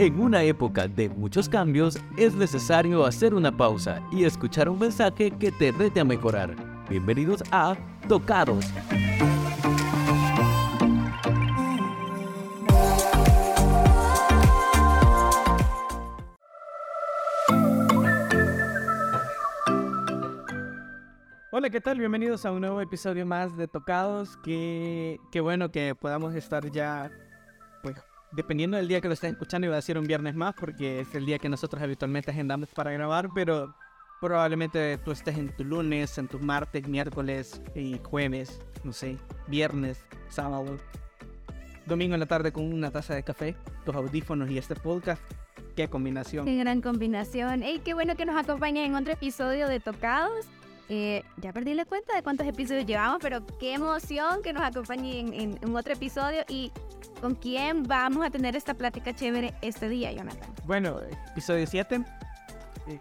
En una época de muchos cambios, es necesario hacer una pausa y escuchar un mensaje que te rete a mejorar. Bienvenidos a Tocados. Hola, ¿qué tal? Bienvenidos a un nuevo episodio más de Tocados. Qué, qué bueno que podamos estar ya, dependiendo del día que lo estén escuchando, iba a decir un viernes más, porque es el día que nosotros habitualmente agendamos para grabar, pero probablemente tú estés en tu lunes, en tu martes, miércoles y jueves, no sé, viernes, sábado, domingo en la tarde con una taza de café, tus audífonos y este podcast. Qué combinación. Qué gran combinación. Ey, qué bueno que nos acompañen en otro episodio de Tocados. Eh, ya perdí la cuenta de cuántos episodios llevamos, pero qué emoción que nos acompañen en, en, otro episodio y con quién vamos a tener esta plática chévere este día, Jonathan. Bueno, episodio 7. Eh,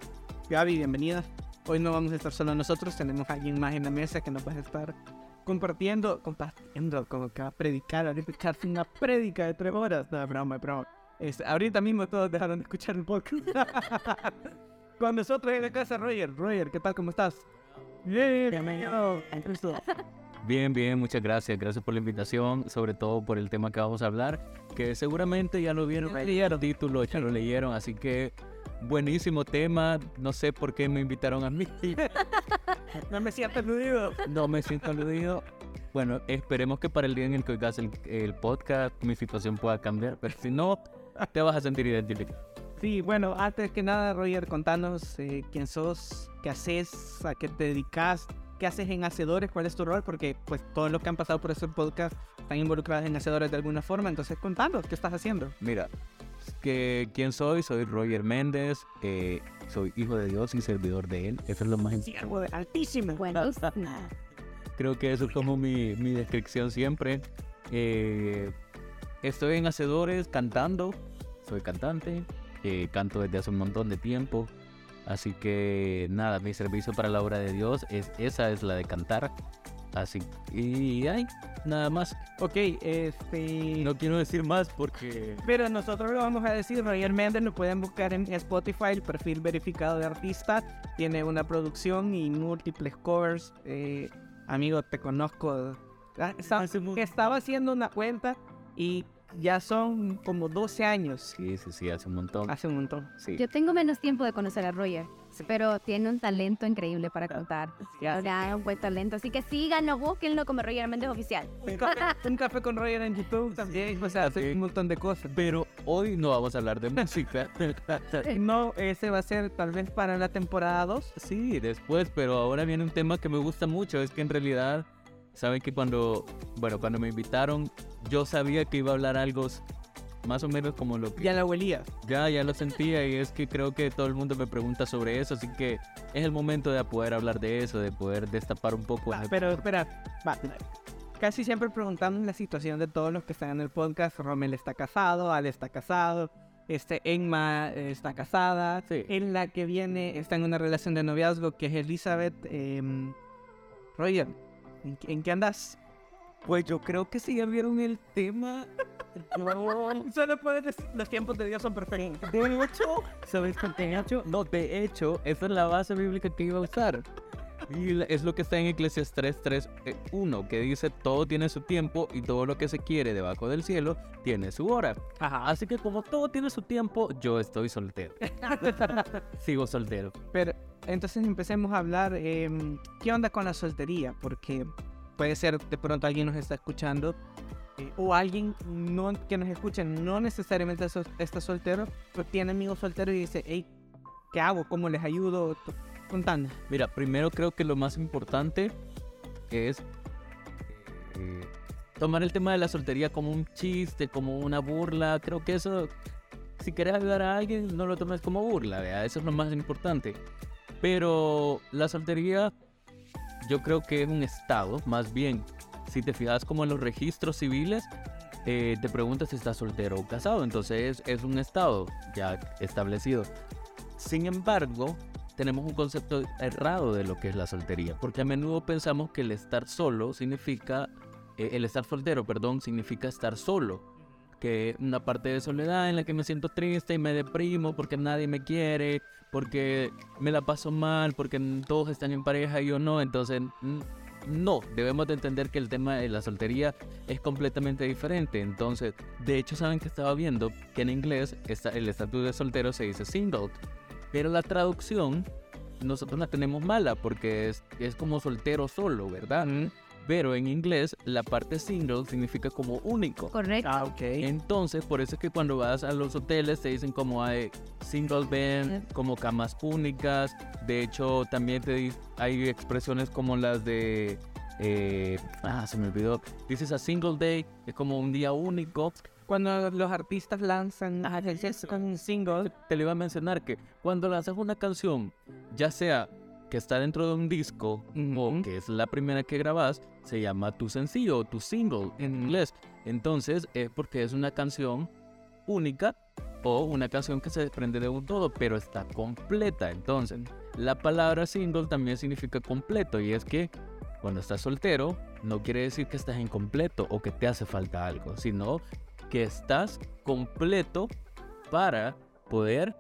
Gaby, bienvenida. Hoy no vamos a estar solo nosotros, tenemos a alguien más en la mesa que nos va a estar compartiendo, compartiendo, como que va a predicar, ahorita echarse una prédica de tres horas. No, broma, broma. Este, ahorita mismo todos dejaron de escuchar el podcast. Con nosotros en la casa, Roger. Roger, ¿qué tal? ¿Cómo estás? Bienvenido. Bien, bien, muchas gracias. Gracias por la invitación, sobre todo por el tema que vamos a hablar, que seguramente ya lo vieron el título, ya lo leyeron, así que buenísimo tema. No sé por qué me invitaron a mí. no me siento aludido. No me siento aludido. Bueno, esperemos que para el día en el que oigas el, el podcast mi situación pueda cambiar, pero si no, te vas a sentir identificado. Sí, bueno, antes que nada, Roger, contanos eh, quién sos, qué haces, a qué te dedicas, qué haces en Hacedores, cuál es tu rol, porque pues todos los que han pasado por este podcast están involucrados en Hacedores de alguna forma, entonces contanos, ¿qué estás haciendo? Mira, que, ¿quién soy? Soy Roger Méndez, eh, soy hijo de Dios y servidor de Él, eso es lo más importante. Sí, altísimo. Bueno, creo que eso es como mi, mi descripción siempre. Eh, estoy en Hacedores cantando, soy cantante, eh, canto desde hace un montón de tiempo. Así que nada, mi servicio para la obra de Dios es esa es la de cantar. Así y hay nada más. Ok, este. No quiero decir más porque. Pero nosotros lo vamos a decir. Roger Méndez lo pueden buscar en Spotify, el perfil verificado de artista. Tiene una producción y múltiples covers. Eh, amigo, te conozco. Ah, estaba, estaba haciendo una cuenta y ya son como 12 años. Sí, sí, sí, hace un montón. Hace un montón, sí. Yo tengo menos tiempo de conocer a Roger, pero tiene un talento increíble para contar. Ya, un buen talento. Así que síganlo, búsquenlo como Roger Méndez Oficial. Un café, con Roger en YouTube también. O sea, hace un montón de cosas. Pero hoy no vamos a hablar de música. no, ese va a ser tal vez para la temporada 2. Sí, después, pero ahora viene un tema que me gusta mucho. Es que en realidad Saben que cuando, bueno, cuando me invitaron, yo sabía que iba a hablar algo más o menos como lo que... Ya lo huelía. Ya, ya lo sentía y es que creo que todo el mundo me pregunta sobre eso, así que es el momento de poder hablar de eso, de poder destapar un poco... Va, pero espera, va. Casi siempre preguntando la situación de todos los que están en el podcast. Romel está casado, Ale está casado, este, Enma está casada. Sí. En la que viene está en una relación de noviazgo que es Elizabeth eh, Roger. ¿En, ¿En, qué andas? Pues yo creo que si ya vieron el tema. Solo puedes decir, los tiempos de Dios son perfectos. De hecho, ¿sabes qué de hecho? No, de hecho, esa es la base bíblica que iba a usar. Y es lo que está en Eclesiastes 3, 3, 1, que dice, todo tiene su tiempo y todo lo que se quiere debajo del cielo tiene su hora. Ajá. Así que como todo tiene su tiempo, yo estoy soltero. Sigo soltero. Pero entonces empecemos a hablar, eh, ¿qué onda con la soltería? Porque puede ser de pronto alguien nos está escuchando eh, o alguien no, que nos escuche no necesariamente está soltero, pero tiene amigos solteros y dice, hey, ¿qué hago? ¿Cómo les ayudo? Contando. Mira, primero creo que lo más importante es eh, tomar el tema de la soltería como un chiste, como una burla. Creo que eso, si quieres ayudar a alguien, no lo tomes como burla, eso es lo más importante. Pero la soltería yo creo que es un estado, más bien, si te fijas como en los registros civiles, eh, te preguntas si estás soltero o casado, entonces es un estado ya establecido. Sin embargo, tenemos un concepto errado de lo que es la soltería, porque a menudo pensamos que el estar solo significa, eh, el estar soltero, perdón, significa estar solo. Que una parte de soledad en la que me siento triste y me deprimo porque nadie me quiere, porque me la paso mal, porque todos están en pareja y yo no, entonces no, debemos de entender que el tema de la soltería es completamente diferente. Entonces, de hecho, saben que estaba viendo que en inglés está, el estatus de soltero se dice single, pero la traducción nosotros la tenemos mala porque es, es como soltero solo, ¿verdad? Pero en inglés la parte single significa como único. Correcto. Ah, ok. Entonces, por eso es que cuando vas a los hoteles te dicen como hay single bed, como camas únicas. De hecho, también te hay expresiones como las de eh, ah, se me olvidó. Dices a single day, es como un día único. Cuando los artistas lanzan con un single, te lo iba a mencionar que cuando lanzas una canción, ya sea que está dentro de un disco o que es la primera que grabas, se llama tu sencillo o tu single en inglés. Entonces es porque es una canción única o una canción que se desprende de un todo, pero está completa. Entonces, la palabra single también significa completo y es que cuando estás soltero no quiere decir que estás incompleto o que te hace falta algo, sino que estás completo para poder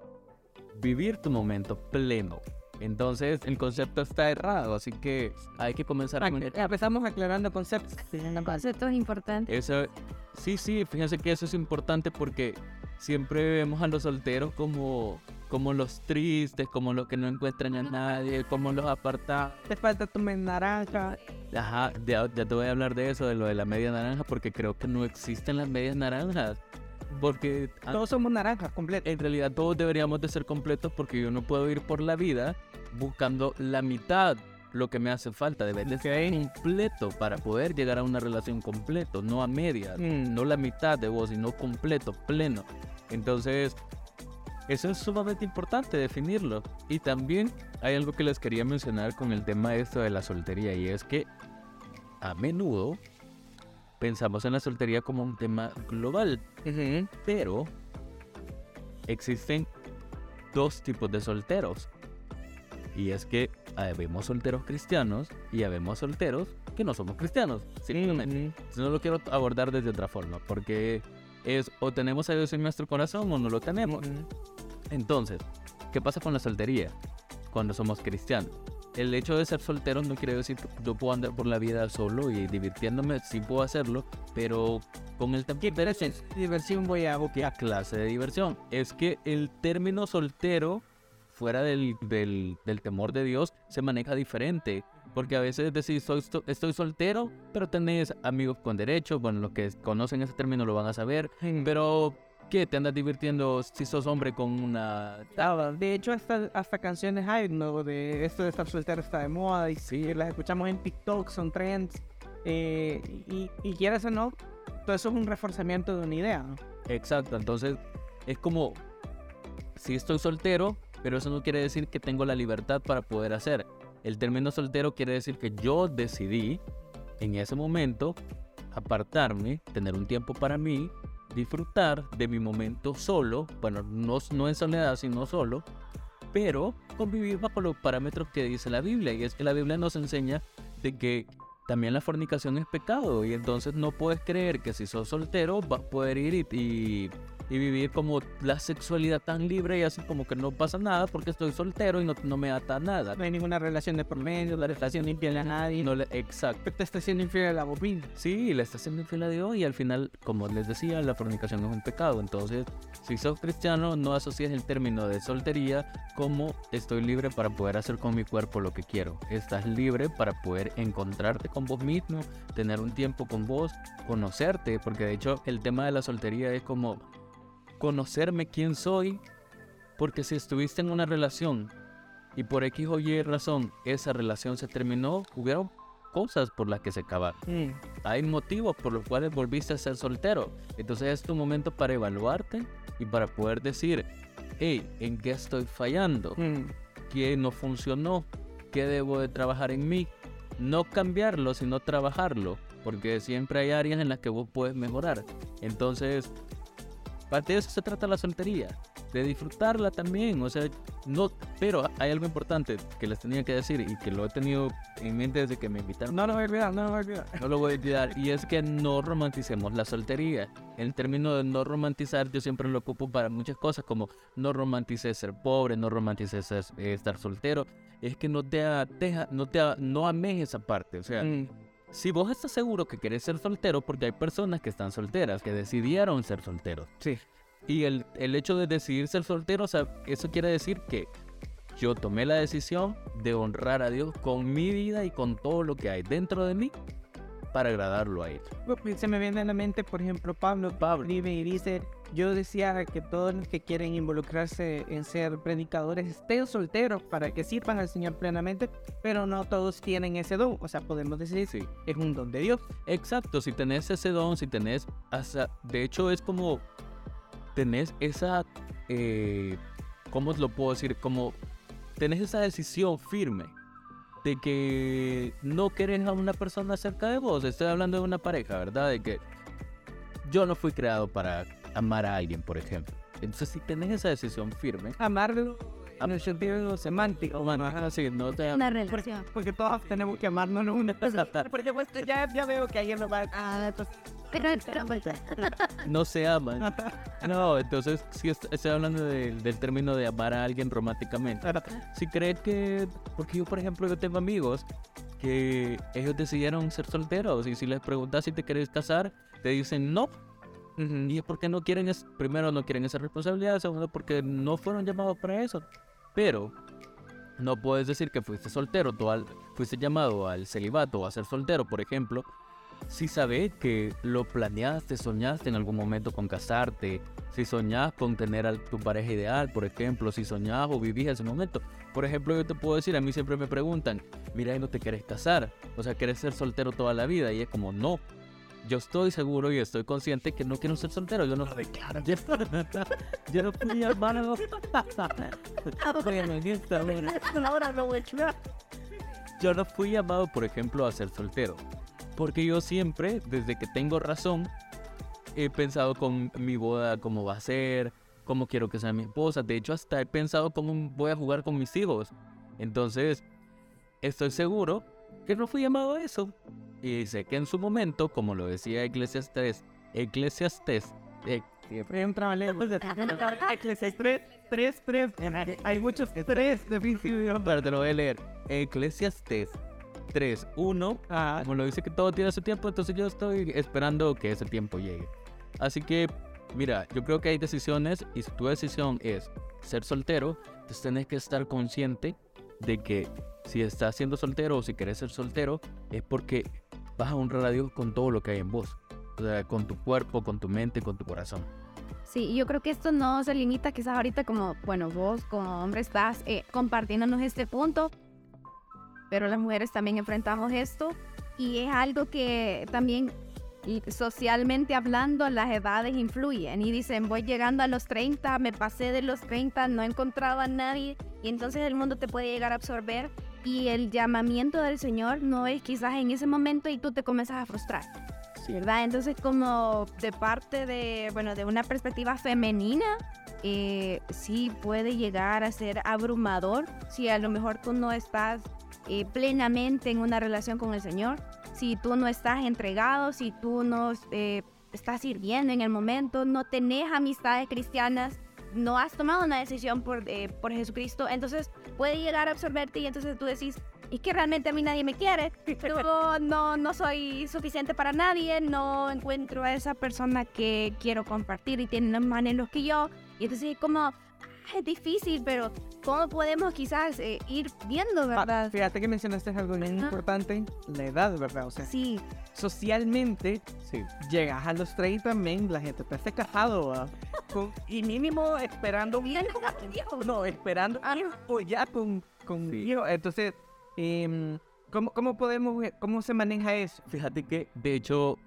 vivir tu momento pleno. Entonces el concepto está errado, así que hay que comenzar a... Empezamos aclarando conceptos. Conceptos importantes. Eso, sí, sí, fíjense que eso es importante porque siempre vemos a los solteros como, como los tristes, como los que no encuentran a nadie, como los apartados. Te falta tu media naranja. Ajá, ya, ya te voy a hablar de eso, de lo de la media naranja, porque creo que no existen las medias naranjas. Porque todos somos naranjas completos. En realidad todos deberíamos de ser completos porque yo no puedo ir por la vida buscando la mitad lo que me hace falta, debe de ser completo para poder llegar a una relación completo, no a media, mm. no la mitad de vos, sino completo, pleno. Entonces, eso es sumamente importante definirlo. Y también hay algo que les quería mencionar con el tema esto de la soltería y es que a menudo pensamos en la soltería como un tema global, pero existen dos tipos de solteros. Y es que habemos solteros cristianos y habemos solteros que no somos cristianos. Simplemente. No lo quiero abordar desde otra forma, porque es o tenemos a Dios en nuestro corazón o no lo tenemos. Entonces, ¿qué pasa con la soltería cuando somos cristianos? El hecho de ser soltero no quiere decir que yo puedo andar por la vida solo y divirtiéndome, sí puedo hacerlo, pero con el tiempo... ¿Qué diversión voy a ¿Qué clase de diversión? Es que el término soltero, fuera del, del, temor de Dios, se maneja diferente. Porque a veces decís, soy, estoy soltero, pero tenés amigos con derechos. Bueno, los que conocen ese término lo van a saber. Pero ¿Qué? ¿Te andas divirtiendo si sos hombre con una tabla? De hecho, hasta, hasta canciones hay, ¿no? De esto de estar soltero está de moda y sí, las escuchamos en TikTok, son trends. Eh, y, y quieras o no, todo eso es un reforzamiento de una idea. Exacto, entonces es como, si estoy soltero, pero eso no quiere decir que tengo la libertad para poder hacer. El término soltero quiere decir que yo decidí en ese momento apartarme, tener un tiempo para mí disfrutar de mi momento solo, bueno, no, no en soledad, sino solo, pero convivir bajo los parámetros que dice la Biblia. Y es que la Biblia nos enseña de que también la fornicación es pecado. Y entonces no puedes creer que si sos soltero vas a poder ir y y vivir como la sexualidad tan libre y así como que no pasa nada porque estoy soltero y no, no me ata nada. No hay ninguna relación de por medio, la relación infiel a nadie. No le, exacto. Te está siendo infiel a la bobina. Sí, le está siendo infiel a Dios y al final, como les decía, la fornicación es un pecado. Entonces, si sos cristiano, no asocias el término de soltería como estoy libre para poder hacer con mi cuerpo lo que quiero. Estás libre para poder encontrarte con vos mismo, tener un tiempo con vos, conocerte, porque de hecho el tema de la soltería es como conocerme quién soy, porque si estuviste en una relación y por X o Y razón esa relación se terminó, hubieron cosas por las que se acabaron. Mm. Hay motivos por los cuales volviste a ser soltero. Entonces es tu momento para evaluarte y para poder decir, hey, ¿en qué estoy fallando? Mm. ¿Qué no funcionó? ¿Qué debo de trabajar en mí? No cambiarlo, sino trabajarlo, porque siempre hay áreas en las que vos puedes mejorar. Entonces, de eso se trata la soltería. de disfrutarla también. O sea, no, pero hay algo importante que les tenía que decir y que lo he tenido en mente desde que me invitaron. No lo voy a olvidar, no lo voy a olvidar. No lo voy a olvidar. Y es que no romanticemos la soltería. El término de no romantizar yo siempre lo ocupo para muchas cosas, como no romantices ser pobre, no romantices ser- eh, estar soltero. Es que no te deja, no te no ames esa parte. O sea, Mm, si vos estás seguro que querés ser soltero, porque hay personas que están solteras, que decidieron ser solteros. sí. Y el, el hecho de decidir ser soltero, o sea, eso quiere decir que yo tomé la decisión de honrar a Dios con mi vida y con todo lo que hay dentro de mí para agradarlo a Él. Se me viene a la mente, por ejemplo, Pablo, Pablo. escribe y dice, yo decía que todos los que quieren involucrarse en ser predicadores estén solteros para que sirvan al Señor plenamente, pero no todos tienen ese don. O sea, podemos decir, Sí. es un don de Dios. Exacto, si tenés ese don, si tenés, hasta, de hecho es como, tenés esa, eh, ¿cómo lo puedo decir? Como, tenés esa decisión firme de que no querés a una persona cerca de vos. Estoy hablando de una pareja, ¿verdad? De que yo no fui creado para amar a alguien, por ejemplo. Entonces, si tenés esa decisión firme, Amarlo en el sentido semántico. bueno, así, no te Una relación. porque todos tenemos que amarnos los unos a los otros. Porque pues, ya, ya veo que alguien lo va a... Pero, no se aman. No, entonces sí est- estoy hablando de- del término de amar a alguien románticamente. Si creen que, porque yo por ejemplo yo tengo amigos que ellos decidieron ser solteros y si les preguntas si te quieres casar, te dicen no. Y es porque no quieren, es, primero no quieren esa responsabilidad, segundo porque no fueron llamados para eso. Pero no puedes decir que fuiste soltero, tú al- fuiste llamado al celibato o a ser soltero, por ejemplo, si sabes que lo planeaste, soñaste en algún momento con casarte, si soñás con tener a tu pareja ideal, por ejemplo, si soñás o vivís ese momento. Por ejemplo, yo te puedo decir, a mí siempre me preguntan, mira, ¿y no te quieres casar? O sea, ¿quieres ser soltero toda la vida? Y es como, no. Yo estoy seguro y estoy consciente que no quiero ser soltero. Yo no declaro. Yo, yo no fui llamado. Yo no fui llamado, por ejemplo, a ser soltero. Porque yo siempre, desde que tengo razón, he pensado con mi boda cómo va a ser, cómo quiero que sea mi esposa. De hecho, hasta he pensado cómo voy a jugar con mis hijos. Entonces, estoy seguro que no fui llamado a eso. Y sé que en su momento, como lo decía Eclesiastes, Eclesiastes, eh, Siempre un trabalengua. Eclesiastes 3, 3, 3. Hay muchos 3 definitivos. pero te lo voy a leer. Eclesiastes 3.1 Ah, Como lo dice que todo tiene su tiempo, entonces yo estoy esperando que ese tiempo llegue. Así que, mira, yo creo que hay decisiones y si tu decisión es ser soltero, entonces tenés que estar consciente de que si estás siendo soltero o si querés ser soltero, es porque vas a honrar a Dios con todo lo que hay en vos. O sea, con tu cuerpo, con tu mente, con tu corazón. Sí, y yo creo que esto no se limita quizás ahorita como, bueno, vos como hombre estás eh, compartiéndonos este punto, pero las mujeres también enfrentamos esto y es algo que también socialmente hablando las edades influyen y dicen voy llegando a los 30, me pasé de los 30, no he encontrado a nadie y entonces el mundo te puede llegar a absorber y el llamamiento del Señor no es quizás en ese momento y tú te comienzas a frustrar. ¿verdad? Entonces, como de parte de, bueno, de una perspectiva femenina, eh, sí puede llegar a ser abrumador si a lo mejor tú no estás eh, plenamente en una relación con el Señor, si tú no estás entregado, si tú no eh, estás sirviendo en el momento, no tenés amistades cristianas, no has tomado una decisión por, eh, por Jesucristo, entonces puede llegar a absorberte y entonces tú decís, es que realmente a mí nadie me quiere, no, no soy suficiente para nadie, no encuentro a esa persona que quiero compartir y tiene los anhelos que yo, y entonces es como, es difícil, pero ¿cómo podemos quizás eh, ir viendo, Ah, verdad? Fíjate que mencionaste algo bien Ajá. importante, la edad, ¿verdad? O sea, Sí, socialmente Sí. llegas a los 30, men, la gente te hace casado. Con- y mínimo esperando bien, no, esperando Ah. o ya con, con Sí. hijo. Entonces, em, ¿cómo, ¿cómo podemos, ver- cómo se maneja eso? Fíjate que, de hecho,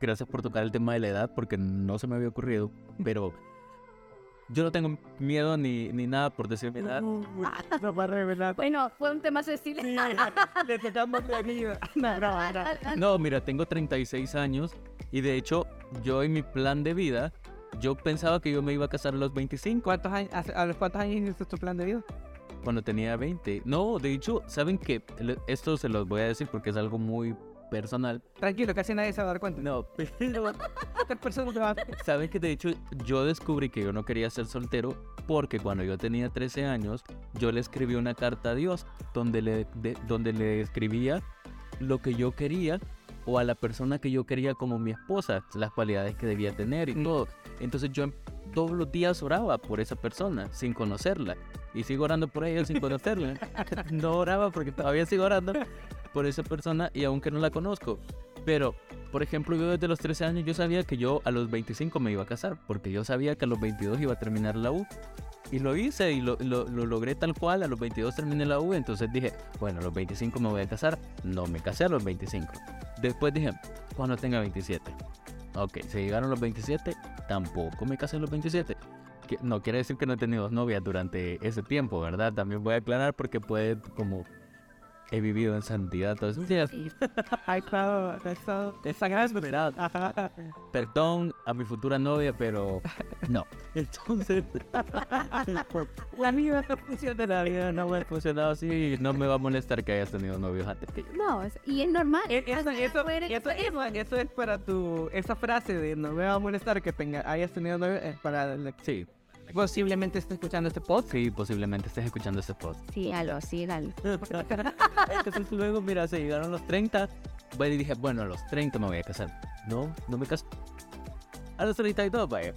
gracias por tocar el tema de la edad, porque no se me había ocurrido, pero yo no tengo miedo ni, ni nada por decir mi edad. No va a revelar. bueno, fue un tema sensible. Le tocamos la vida. No, no, no. No, mira, tengo 36 años y de hecho yo en mi plan de vida, yo pensaba que yo me iba a casar a los 25 ¿Cuántos años, hace- ¿A los cuántos años hiciste tu plan de vida? cuando tenía 20. No, de hecho, ¿saben qué? Esto se los voy a decir porque es algo muy personal. Tranquilo, casi nadie se va a dar cuenta. No, Otras personas te van a- ¿saben que de hecho yo descubrí que yo no quería ser soltero porque cuando yo tenía 13 años yo le escribí una carta a Dios donde le, de- donde le escribía lo que yo quería o a la persona que yo quería como mi esposa, las cualidades que debía tener y Mm. todo. Entonces yo todos los días oraba por esa persona sin conocerla y sigo orando por ella sin conocerla. no oraba porque todavía sigo orando por esa persona y aunque no la conozco. Pero, por ejemplo, yo desde los 13 años yo sabía que yo a los 25 me iba a casar porque yo sabía que a los 22 iba a terminar la U. Y lo hice y lo, lo- lo logré tal cual. A los 22 terminé la U. Entonces dije, bueno, a los 25 me voy a casar. No me casé a los 25. Después dije, cuando tenga 27. Ok, se llegaron los 27. Tampoco me casé a los 27. Que- no quiere decir que no he tenido novias durante ese tiempo, ¿verdad? También voy a aclarar porque puede como... He vivido en santidad todos esos días. Ay, claro, eso, esa gran verdad. Ajá. Perdón a mi futura novia, pero no. Entonces, La vida no funciona la vida. no me ha funcionado así y no me va a molestar que hayas tenido novios antes que yo. No, es- y es normal. Eh, Eso, eso, Fuera- eso, eso, eso es para tu. Esa frase de no me va a molestar que tenga, hayas tenido novio. Es para. la- Sí, posiblemente esté escuchando este podcast. sí, posiblemente estés escuchando este post. Sígalo, sígalo. Entonces luego, mira, se llegaron los 30. Bueno, y dije, bueno, a los 30 me voy a casar. No, no me caso. A los 32, vaya.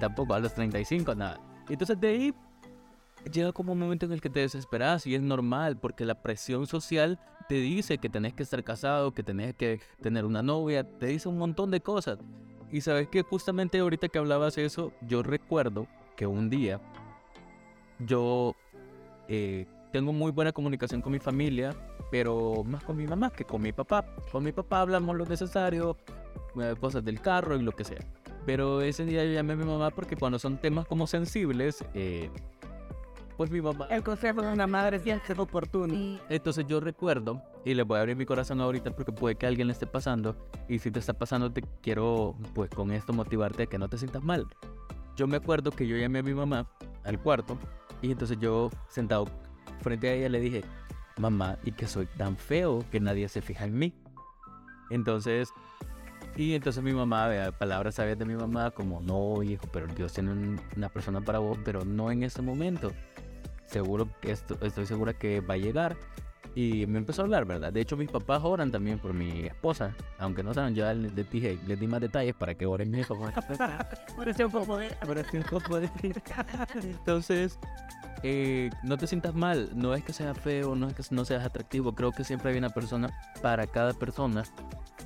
Tampoco, a los 35, nada. Y entonces de ahí llega como un momento en el que te desesperas y es normal porque la presión social te dice que tenés que estar casado, que tenés que tener una novia, te dice un montón de cosas. Y sabes que justamente ahorita que hablabas eso, yo recuerdo que un día yo eh, tengo muy buena comunicación con mi familia, pero más con mi mamá que con mi papá. Con mi papá hablamos lo necesario, eh, cosas del carro y lo que sea. Pero ese día yo llamé a mi mamá porque cuando son temas como sensibles, eh, pues mi mamá... El consejo de una madre siempre es oportuno. Entonces yo recuerdo, y le voy a abrir mi corazón ahorita porque puede que alguien le esté pasando, y si te está pasando te quiero pues con esto motivarte a que no te sientas mal. Yo me acuerdo que yo llamé a mi mamá al cuarto, y entonces yo sentado frente a ella le dije, mamá, y que soy tan feo que nadie se fija en mí. Entonces, y entonces mi mamá, palabras sabias de mi mamá, como, no, hijo, pero Dios tiene un- una persona para vos, pero no en ese momento seguro que esto, estoy segura que va a llegar. Y me empezó a hablar, ¿verdad? De hecho, mis papás oran también por mi esposa. Aunque no saben, ya les dije, les di más detalles para que oren mi de- Entonces, eh, no te sientas mal. No es que sea feo, no es que no seas atractivo. Creo que siempre hay una persona para cada persona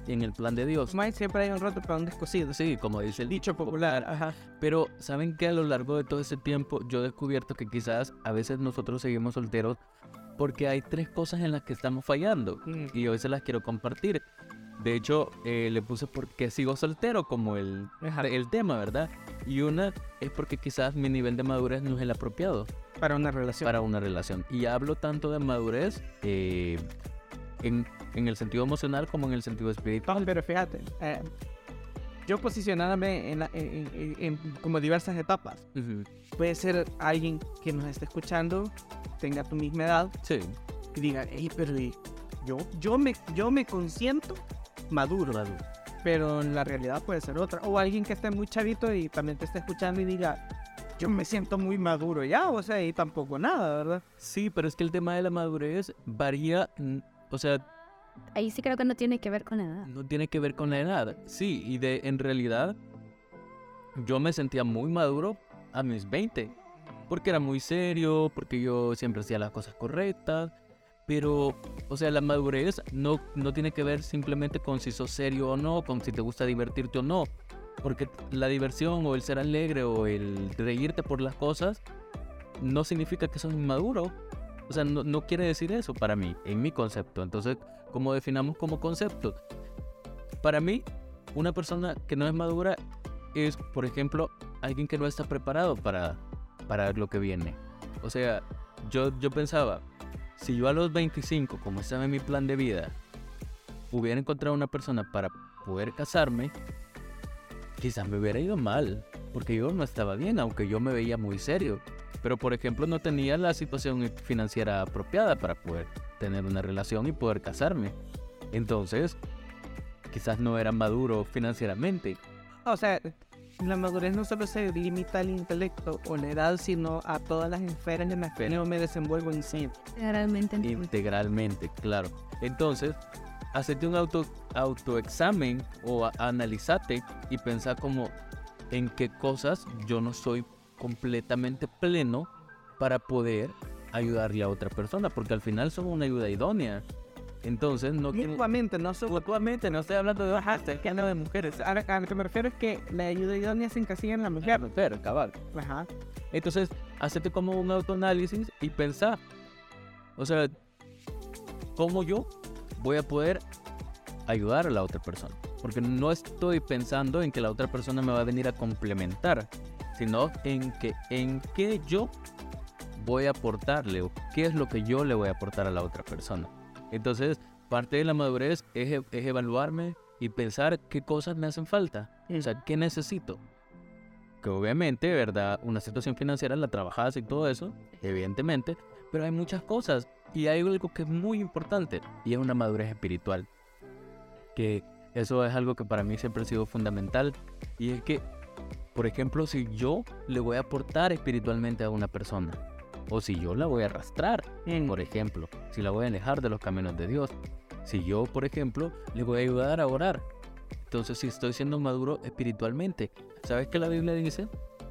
en el plan de Dios. Siempre hay un roto para un descosido. Sí, como dice el dicho. Popular. Ajá. Pero saben que a lo largo de todo ese tiempo yo he descubierto que quizás a veces nosotros seguimos solteros porque hay tres cosas en las que estamos fallando Mm. y hoy se las quiero compartir. De hecho, eh, le puse por qué sigo soltero como el, el tema, ¿verdad? Y una es porque quizás mi nivel de madurez no es el apropiado Para una relación. para una relación. Y hablo tanto de madurez eh, en, en el sentido emocional como en el sentido espiritual. Pero fíjate, eh, yo posicionándome en, la- en- en- en como diversas etapas. Ujú. Puede ser alguien que nos esté escuchando, tenga tu misma edad, Sí, y diga, hey, pero yo, yo, me, yo me consiento maduro, maduro. pero en la realidad puede ser otra. O alguien que esté muy chavito y también te esté escuchando y diga, yo me siento muy maduro ya, o sea, y tampoco nada, ¿verdad? Sí, pero es que el tema de la madurez varía, o sea, Ahí sí creo que no tiene que ver con la edad. no tiene que ver con la edad. Sí, y de en realidad yo me sentía muy maduro a mis 20, porque era muy serio, porque yo siempre hacía las cosas correctas, pero, o sea, la madurez no, no tiene que ver simplemente con si sos serio o no, con si te gusta divertirte o no, porque la diversión o el ser alegre o el reírte por las cosas no significa que sos inmaduro. O sea, no, no quiere decir eso para mí, en mi concepto. Entonces, ¿cómo definamos como concepto? Para mí, una persona que no es madura es, por ejemplo, alguien que no está preparado para, para lo que viene. O sea, yo, yo pensaba, si yo a los 25, como estaba en mi plan de vida, hubiera encontrado una persona para poder casarme, quizás me hubiera ido mal, porque yo no estaba bien, aunque yo me veía muy serio. Pero, por ejemplo, no tenía la situación financiera apropiada para poder tener una relación y poder casarme. Entonces, quizás no era maduro financieramente. O sea, la madurez no solo se limita al intelecto o la edad, sino a todas las esferas en las que yo me desenvuelvo en sí. Integralmente. Integralmente, claro. Entonces, hacerte un auto, autoexamen o analizate y pensá como en qué cosas yo no soy completamente pleno para poder ayudarle a otra persona, porque al final son una ayuda idónea. Entonces, no Mutuamente, no. Mutuamente, no estoy hablando de bajas, estoy hablando de mujeres. A, lo que me refiero es que la ayuda idónea se encasilla en la mujer. La mujer, cabal. Ajá. Entonces, hacete como un autoanálisis y pensar, o sea, ¿cómo yo voy a poder ayudar a la otra persona? Porque no estoy pensando en que la otra persona me va a venir a complementar, sino en que en qué yo voy a aportarle o qué es lo que yo le voy a aportar a la otra persona. Entonces, parte de la madurez es, e, es evaluarme y pensar qué cosas me hacen falta, o sea, qué necesito. Que obviamente, ¿verdad? Una situación financiera la trabajas y todo eso, evidentemente, pero hay muchas cosas y hay algo que es muy importante y es una madurez espiritual. Que eso es algo que para mí siempre ha sido fundamental y es que, por ejemplo, si yo le voy a aportar espiritualmente a una persona, o si yo la voy a arrastrar, Mm. por ejemplo, si la voy a alejar de los caminos de Dios, si yo, por ejemplo, le voy a ayudar a orar, entonces si estoy siendo maduro espiritualmente, ¿sabes que la Biblia dice?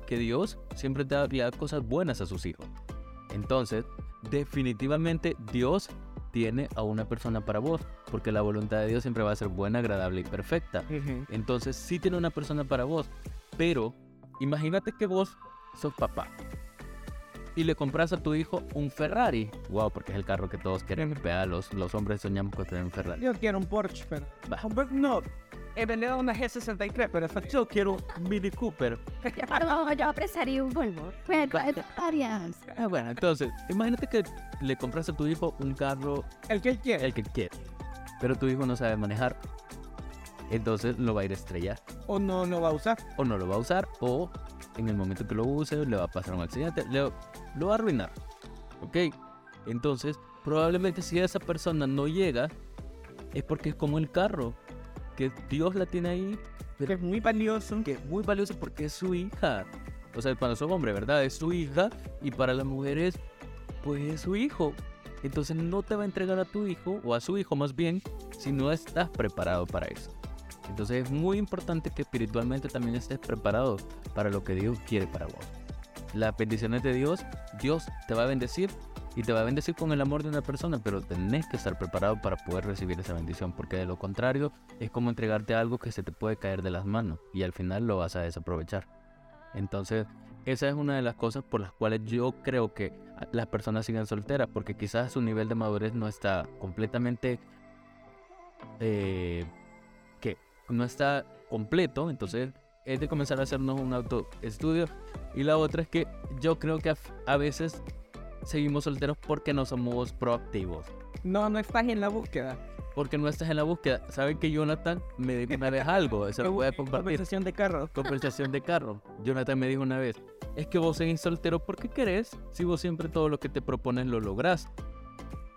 Que Dios siempre da cosas buenas a sus hijos. Entonces, definitivamente Dios tiene a una persona para vos, porque la voluntad de Dios siempre va a ser buena, agradable y perfecta. Entonces, sí tiene una persona para vos, pero imagínate que vos sos papá y le compras a tu hijo un Ferrari. Wow, porque es el carro que todos quieren. Vea, los, los hombres soñamos con tener un Ferrari. Yo quiero un Porsche, pero... Va. No, he vendido una G63, pero eso Yo quiero un Mini Cooper. No, yo apresaría un Volvo. Bueno, varias. Ah, bueno, entonces, imagínate que le compras a tu hijo un carro, el que él quiere. el que quiere, pero tu hijo no sabe manejar. Entonces lo va a ir a estrellar. O no lo va a usar. O no lo va a usar, o en el momento que lo use le va a pasar un accidente, le, lo va a arruinar. ¿Ok? Entonces, probablemente si esa persona no llega, es porque es como el carro, que Dios la tiene ahí, Que es muy valioso. que es muy valioso porque es su hija. O sea, para su hombre, ¿verdad? Es su hija y para las mujeres, pues es su hijo. Entonces no te va a entregar a tu hijo, o a su hijo más bien, si no estás preparado para eso. Entonces es muy importante que espiritualmente también estés preparado para lo que Dios quiere para vos. Las bendiciones de Dios, Dios te va a bendecir y te va a bendecir con el amor de una persona, pero tenés que estar preparado para poder recibir esa bendición, porque de lo contrario es como entregarte algo que se te puede caer de las manos y al final lo vas a desaprovechar. Entonces, esa es una de las cosas por las cuales yo creo que las personas siguen solteras, porque quizás su nivel de madurez no está completamente... Eh, no está completo, entonces es de comenzar a hacernos un autoestudio. Y la otra es que yo creo que a, a veces seguimos solteros porque no somos proactivos. No, no estás en la búsqueda. Porque no estás en la búsqueda. Saben que Jonathan me dijo una vez algo, se lo voy a compartir. Conversación de carro. Conversación de carro. Jonathan me dijo una vez, es que vos seguís soltero porque querés, si vos siempre todo lo que te propones lo lográs.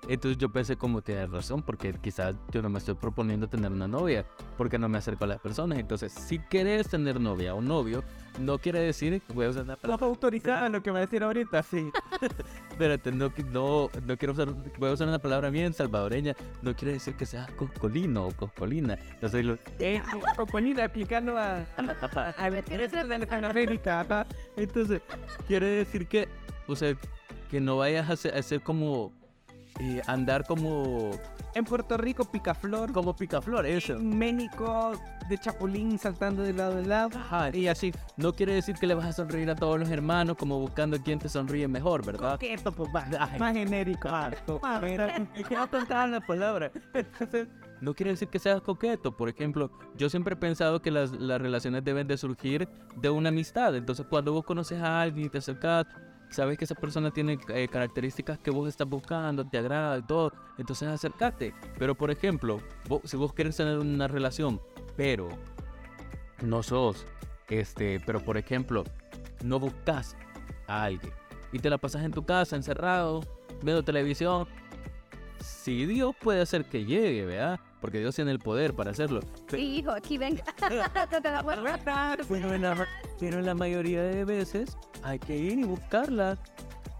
Entonces yo pensé como tienes razón, porque quizás yo no me estoy proponiendo tener una novia, porque no me acerco a las personas. Entonces, si querés tener novia o novio, no quiere decir que voy a usar una La palabra. autorizada lo que va a decir ahorita, sí. Espérate, no, no, no quiero usar, voy a usar una palabra bien salvadoreña. No quiere decir que seas coscolino o coscolina. Entonces, lo, Eh, Coconina explicando a... A ver, ¿quieres ser de Latinoamérica? Ajá. Entonces, quiere decir que, o sea, que no vayas a ser, a ser como, eh, andar como, En Puerto Rico, picaflor. como picaflor, eso. En México, de chapulín saltando de lado a lado. Ajá, Y así. no quiere decir que le vas a sonreír a todos los hermanos como buscando quién te sonríe mejor, ¿verdad? Coqueto, pues más, más genérico. La palabra. No quiere decir que seas coqueto. Por ejemplo, yo siempre he pensado que las, las relaciones deben de surgir de una amistad. Entonces, cuando vos conoces a alguien y te acercas, sabes que esa persona tiene eh, características que vos estás buscando, te agrada y todo. Entonces, acércate. Pero, por ejemplo, si vos quieres tener una relación, pero no sos, este, pero por ejemplo, no buscas a alguien y te la pasas en tu casa encerrado, viendo televisión, si Dios puede hacer que llegue, ¿verdad? Porque Dios tiene el poder para hacerlo. Sí, hijo, aquí venga. Pero en, la, pero en la mayoría de veces hay que ir y buscarla.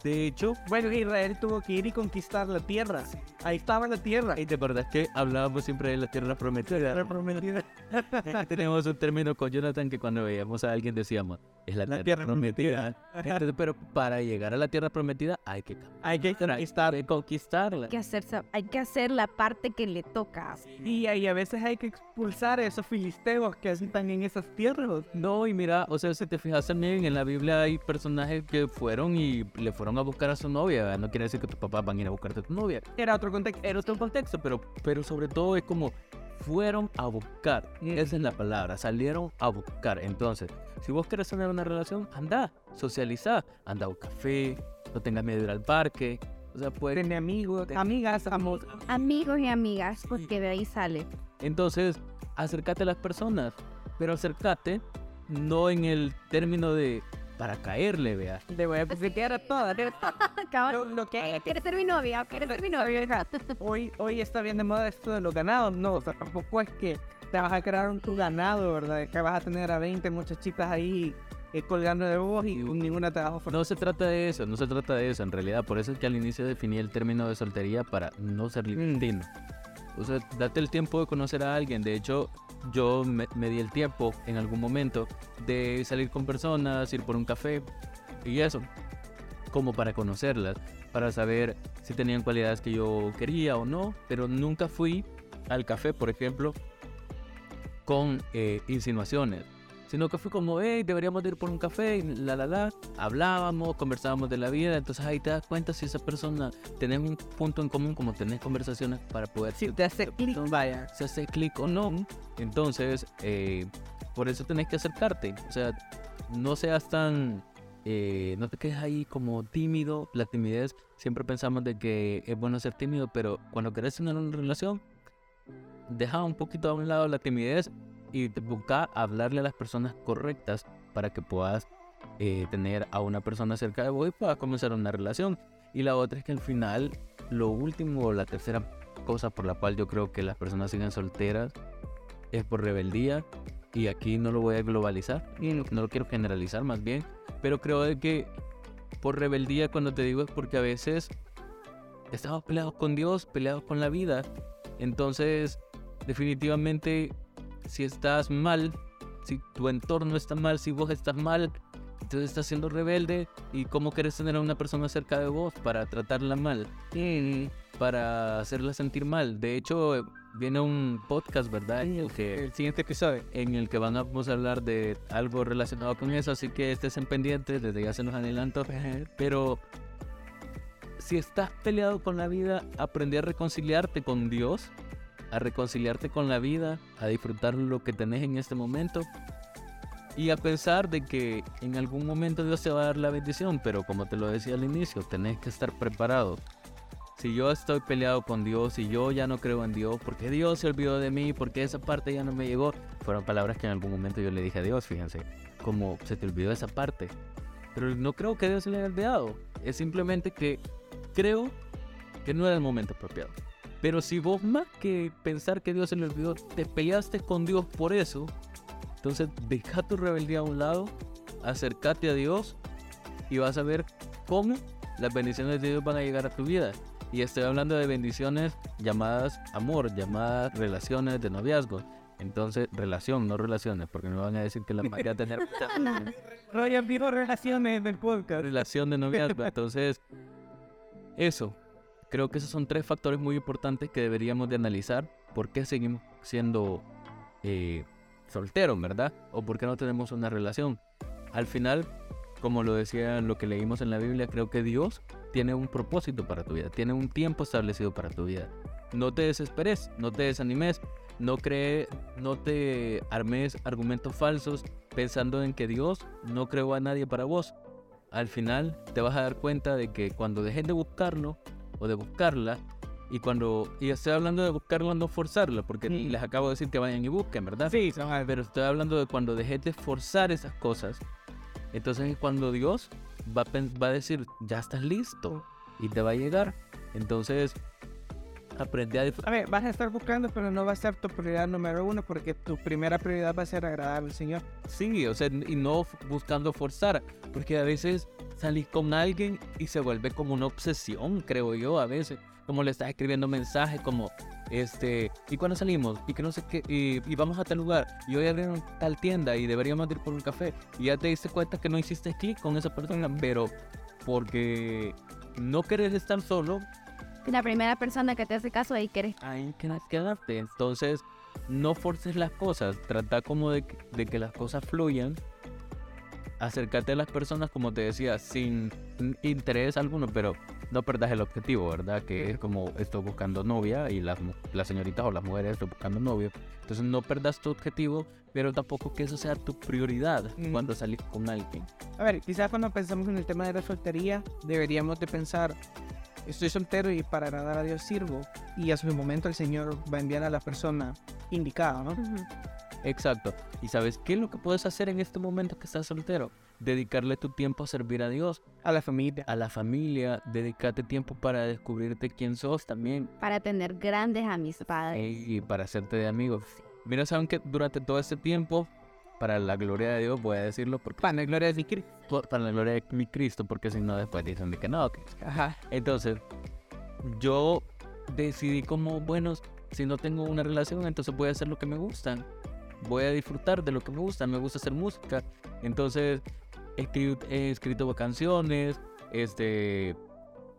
De hecho, Bueno, Israel tuvo que ir y conquistar la tierra. Ahí estaba la tierra. y de verdad que hablábamos siempre de la tierra prometida. Tenemos un término con Jonathan que cuando veíamos a alguien decíamos, es la, La tierra, tierra prometida. Entonces, pero para llegar a la tierra prometida hay que Hay que hay conquistar. que conquistarla. Hay que, hacer, hay que hacer la parte que le toca. Y, y a veces hay que expulsar a esos filisteos que están en esas tierras. No, y mira, o sea, si te fijas también, en la Biblia hay personajes que fueron y le fueron a buscar a su novia. No quiere decir que tus papás van a ir a buscarte a tu novia. Era otro contexto. Era otro contexto, pero, pero sobre todo es como fueron a buscar. Esa es la palabra, salieron a buscar. Entonces, si vos querés tener una relación, anda, socializa, anda a un café, no tengas miedo de ir al parque. O sea, pues... Tiene amigos, amigas, amos. Amigos y amigas, porque de ahí sale. Entonces, acércate a las personas, pero acércate no en el término de para caerle, vea. Le voy a piquetear a todas. Cabal. Lo, lo que ¿Quieres ser mi novia? ¿Quieres ser mi novia? hoy, hoy está bien de moda esto de los ganados. No, o sea, tampoco es que te vas a crear un tu ganado, ¿verdad? Que vas a tener a 20 muchachitas ahí eh, colgando de vos y con ninguna te vas a ofrecer. No se trata de eso, no se trata de eso en realidad. Por eso es que al inicio definí el término de soltería para no ser libertino. O sea, date el tiempo de conocer a alguien. De hecho, yo me, me di el tiempo en algún momento de salir con personas, ir por un café y eso. Como para conocerlas, para saber si tenían cualidades que yo quería o no. Pero nunca fui al café, por ejemplo, con eh, insinuaciones. Sino que fui como, hey, deberíamos de ir por un café, y la, la, la. Hablábamos, conversábamos de la vida. Entonces ahí te das cuenta si esa persona tenés un punto en común, como tenés conversaciones para poder Si te hace clic, vaya. se hace clic o no. Entonces, eh, por eso tenés que acercarte. O sea, no seas tan... eh, no te quedes ahí como tímido. La timidez, siempre pensamos de que es bueno ser tímido, pero cuando querés tener una relación, deja un poquito a un lado la timidez y busca hablarle a las personas correctas para que puedas eh, tener a una persona cerca de vos y puedas comenzar una relación. Y la otra es que al final, lo último, la tercera cosa por la cual yo creo que las personas siguen solteras es por rebeldía. Y aquí no lo voy a globalizar, no lo quiero generalizar más bien, pero creo de que por rebeldía cuando te digo es porque a veces estamos peleados con Dios, peleados con la vida. Entonces, definitivamente, si estás mal, si tu entorno está mal, si vos estás mal, entonces estás siendo rebelde. ¿Y cómo quieres tener a una persona cerca de vos para tratarla mal? Para hacerla sentir mal. De hecho, viene un podcast, ¿verdad? En el que El siguiente episodio. en el que vamos a hablar de algo relacionado con eso, así que estés en pendiente, desde ya se nos adelanto. Pero si estás peleado con la vida, aprendí a reconciliarte con Dios, a reconciliarte con la vida, a disfrutar lo que tenés en este momento y a pensar de que en algún momento Dios te va a dar la bendición, pero como te lo decía al inicio, tenés que estar preparado. Si yo estoy peleado con Dios y yo ya no creo en Dios, porque Dios se olvidó de mí, porque esa parte ya no me llegó, fueron palabras que en algún momento yo le dije a Dios, fíjense, como se te olvidó esa parte. Pero no creo que Dios se le haya olvidado, es simplemente que creo que no era el momento apropiado. Pero si vos más que pensar que Dios se le olvidó, te peleaste con Dios por eso, entonces deja tu rebeldía a un lado, acércate a Dios y vas a ver cómo las bendiciones de Dios van a llegar a tu vida. Y estoy hablando de bendiciones llamadas amor, llamadas relaciones de noviazgo. Entonces, relación, no relaciones, porque no van a decir que la mayoría tener Ryan dijo relaciones del podcast. relación de noviazgo. Entonces, eso. Creo que esos son tres factores muy importantes que deberíamos de analizar. ¿Por qué seguimos siendo eh, solteros, verdad? ¿O por qué no tenemos una relación? Al final, como lo decía lo que leímos en la Biblia, creo que Dios tiene un propósito para tu vida, tiene un tiempo establecido para tu vida. No te desesperes, no te desanimes, no cree, no te armes argumentos falsos pensando en que Dios no creó a nadie para vos. Al final te vas a dar cuenta de que cuando dejes de buscarlo o de buscarla, Y cuando, y estoy hablando de buscarla, no forzarla, porque Mm. les acabo de decir que vayan y busquen, ¿verdad? Sí. Pero estoy hablando de cuando dejes de forzar esas cosas. Entonces es cuando Dios va a, va a decir, ya estás listo y te va a llegar. Entonces, aprende a disfrutar. A ver, vas a estar buscando, pero no va a ser tu prioridad número uno porque tu primera prioridad va a ser agradar al Señor. Sí, o sea, y no buscando forzar, porque a veces salís con alguien y se vuelve como una obsesión, creo yo, a veces. Como le estás escribiendo mensajes como, este, ¿y cuándo salimos? Y que no sé qué, y, y vamos a tal lugar, y hoy abrieron tal tienda y deberíamos ir por un café. Y ya te diste cuenta que no hiciste clic con esa persona, pero porque no querés estar solo, La primera persona que te hace caso ahí quieres. hay que quedarte. Entonces, no forces las cosas. Trata como de, de que las cosas fluyan. Acércate a las personas, como te decía, sin interés alguno, pero no perdas el objetivo, ¿verdad? Que es como estoy buscando novia y las, las señoritas o las mujeres estoy buscando novio. Entonces, no perdas tu objetivo, pero tampoco que eso sea tu prioridad Mm. cuando salís con alguien. A ver, quizás cuando pensamos en el tema de la soltería, deberíamos de pensar, estoy soltero y para agradar a Dios sirvo. Y a su momento el Señor va a enviar a la persona indicada, ¿no? Exacto. ¿Y sabes qué es lo que puedes hacer en este momento que estás soltero? Dedicarle tu tiempo a servir a Dios. A la familia. a la familia, dedicate tiempo para descubrirte quién sos también Para tener grandes amistades. y para hacerte de amigos. Mira, saben que durante todo este tiempo, para la gloria de Dios, voy a decirlo, porque, Para la gloria de Cristo. para la gloria de mi Cristo, porque si no después dicen de que no. que- Ajá. Entonces, yo decidí como, bueno, si no tengo una relación, entonces voy a hacer lo que me gusta. Voy a disfrutar de lo que me gusta. Me gusta hacer música. Entonces, he escrito, he escrito canciones. Este,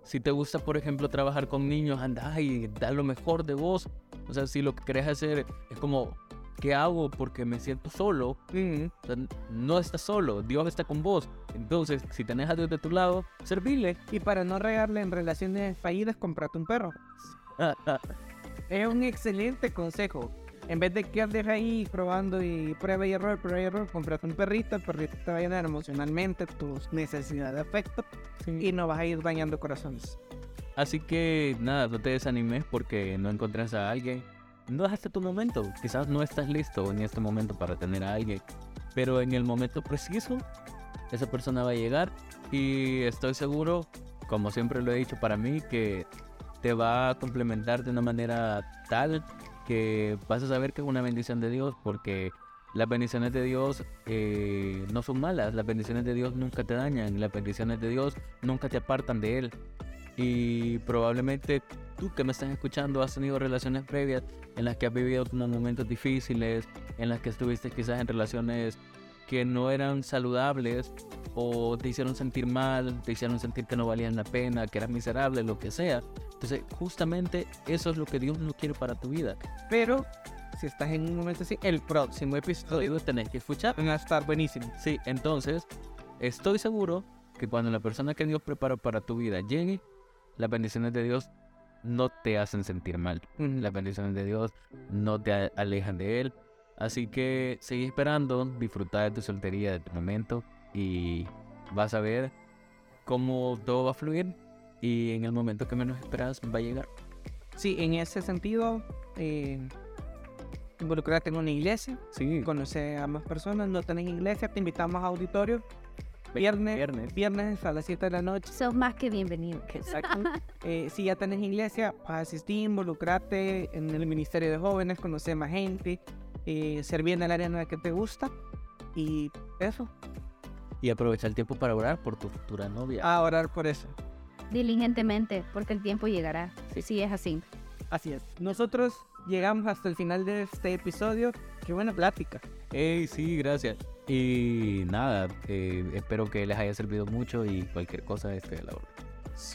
si te gusta, por ejemplo, trabajar con niños, anda y da lo mejor de vos. O sea, si lo que querés hacer es como, ¿qué hago? Porque me siento solo. Mm. O sea, no estás solo, Dios está con vos. Entonces, si tenés a Dios de tu lado, servile. Y para no regarle en relaciones fallidas, comprate un perro. Es un excelente consejo. En vez de que andes ahí probando y prueba y error, prueba y error, comprate un perrito, el perrito te va a llenar emocionalmente tus necesidades de afecto y no vas a ir dañando corazones. Así que nada, no te desanimes porque no encontrás a alguien. No es hasta tu momento. Quizás no estás listo en este momento para tener a alguien. Pero en el momento preciso, esa persona va a llegar y estoy seguro, como siempre lo he dicho para mí, que te va a complementar de una manera tal que vas a saber que es una bendición de Dios porque las bendiciones de Dios eh, no son malas, las bendiciones de Dios nunca te dañan, las bendiciones de Dios nunca te apartan de Él. Y probablemente tú que me estás escuchando has tenido relaciones previas en las que has vivido unos momentos difíciles, en las que estuviste quizás en relaciones que no eran saludables o te hicieron sentir mal, te hicieron sentir que no valían la pena, que eras miserable, lo que sea. Entonces, justamente eso es lo que Dios no quiere para tu vida. Pero si estás en un momento así, el próximo episodio Dios tenés que escuchar. van a estar buenísimos. Sí, entonces, estoy seguro que cuando la persona que Dios preparó para tu vida llegue, las bendiciones de Dios no te hacen sentir mal. Las bendiciones de Dios no te alejan de Él. Así que sigue esperando, disfruta de tu soltería, de tu momento y vas a ver cómo todo va a fluir y en el momento que menos esperas va a llegar. Sí, en ese sentido, eh, involucrarte en una iglesia, Sí, conocer a más personas, no tenés iglesia, te invitamos a auditorio. Viernes, viernes. viernes a las 7 de la noche. Sos más que bienvenido. Exacto. Eh, si ya tenés iglesia, vas a asistir, involucrarte en el ministerio de jóvenes, conocer más gente, eh, servir en el área en la que te gusta y eso, Y aprovecha el tiempo para orar por tu futura novia. a orar por eso. Diligentemente, porque el tiempo llegará. Sí, sí, es así. Así es. Nosotros llegamos hasta el final de este episodio. Qué buena plática. Hey, sí, gracias. Y nada, eh, espero que les haya servido mucho y cualquier cosa estoy a la orden.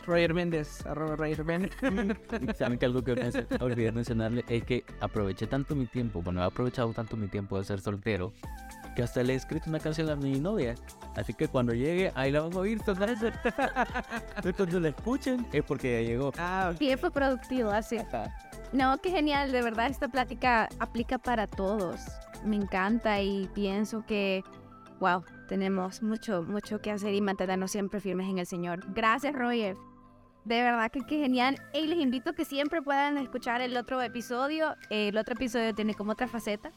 Roger Méndez, arroba Roger Méndez. Saben que algo que olvidé mencionarle es que aproveché tanto mi tiempo, bueno, he aprovechado tanto mi tiempo de ser soltero, que hasta le he escrito una canción a mi novia. Así que cuando llegue, ahí la van a oír. Entonces, cuando la escuchen, es porque ya llegó. ah. Tiempo productivo, así. No, qué genial, de verdad esta plática aplica para todos. Me encanta y pienso que, wow, tenemos mucho, mucho que hacer y mantenernos siempre firmes en el Señor. Gracias, Roger. De verdad que, que genial. Y les invito a que siempre puedan escuchar el otro episodio. El otro episodio tiene como otra faceta.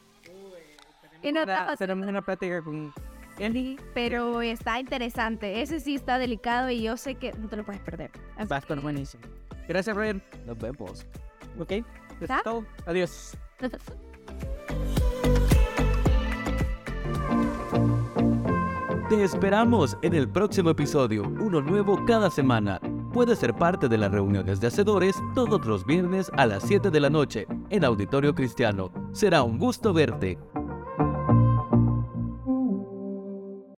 Y no Ahora otra Tenemos una plática con Eli. pero está interesante. Ese sí está delicado y yo sé que no te lo puedes perder. Así Va a estar buenísimo. Gracias, Ryan. Nos vemos. Ok. Eso ¿Está? es todo. Adiós. Te esperamos en el próximo episodio, uno nuevo cada semana. Puedes ser parte de las reuniones de hacedores todos los viernes a las 7 de la noche en Auditorio Cristiano. Será un gusto verte.